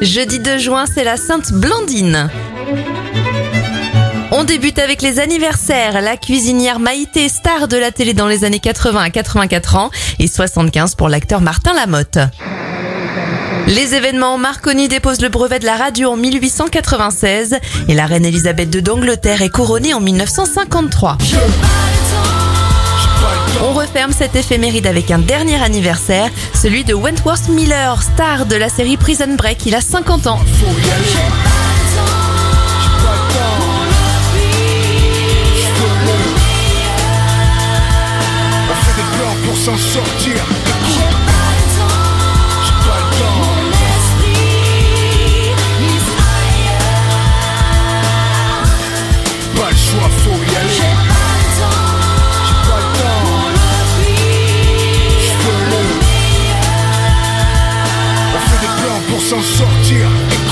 Jeudi 2 juin, c'est la Sainte Blandine. On débute avec les anniversaires. La cuisinière Maïté, star de la télé dans les années 80 à 84 ans et 75 pour l'acteur Martin Lamotte. Les événements, Marconi dépose le brevet de la radio en 1896 et la reine Elisabeth II d'Angleterre est couronnée en 1953. Referme cette éphéméride avec un dernier anniversaire, celui de Wentworth Miller, star de la série Prison Break. Il a 50 ans. S'en sortir.